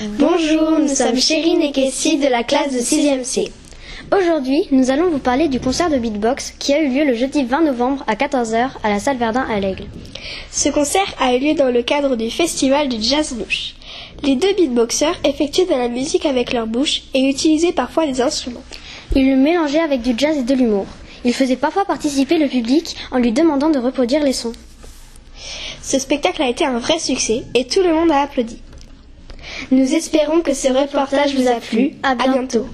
Bonjour, nous sommes Chérine et Kessie de la classe de 6e C. Aujourd'hui, nous allons vous parler du concert de beatbox qui a eu lieu le jeudi 20 novembre à 14h à la salle Verdun à l'Aigle. Ce concert a eu lieu dans le cadre du festival du Jazz Bouche. Les deux beatboxers effectuaient de la musique avec leur bouche et utilisaient parfois des instruments. Ils le mélangeaient avec du jazz et de l'humour. Ils faisaient parfois participer le public en lui demandant de reproduire les sons. Ce spectacle a été un vrai succès et tout le monde a applaudi. Nous espérons que ce reportage vous a plu. À bientôt.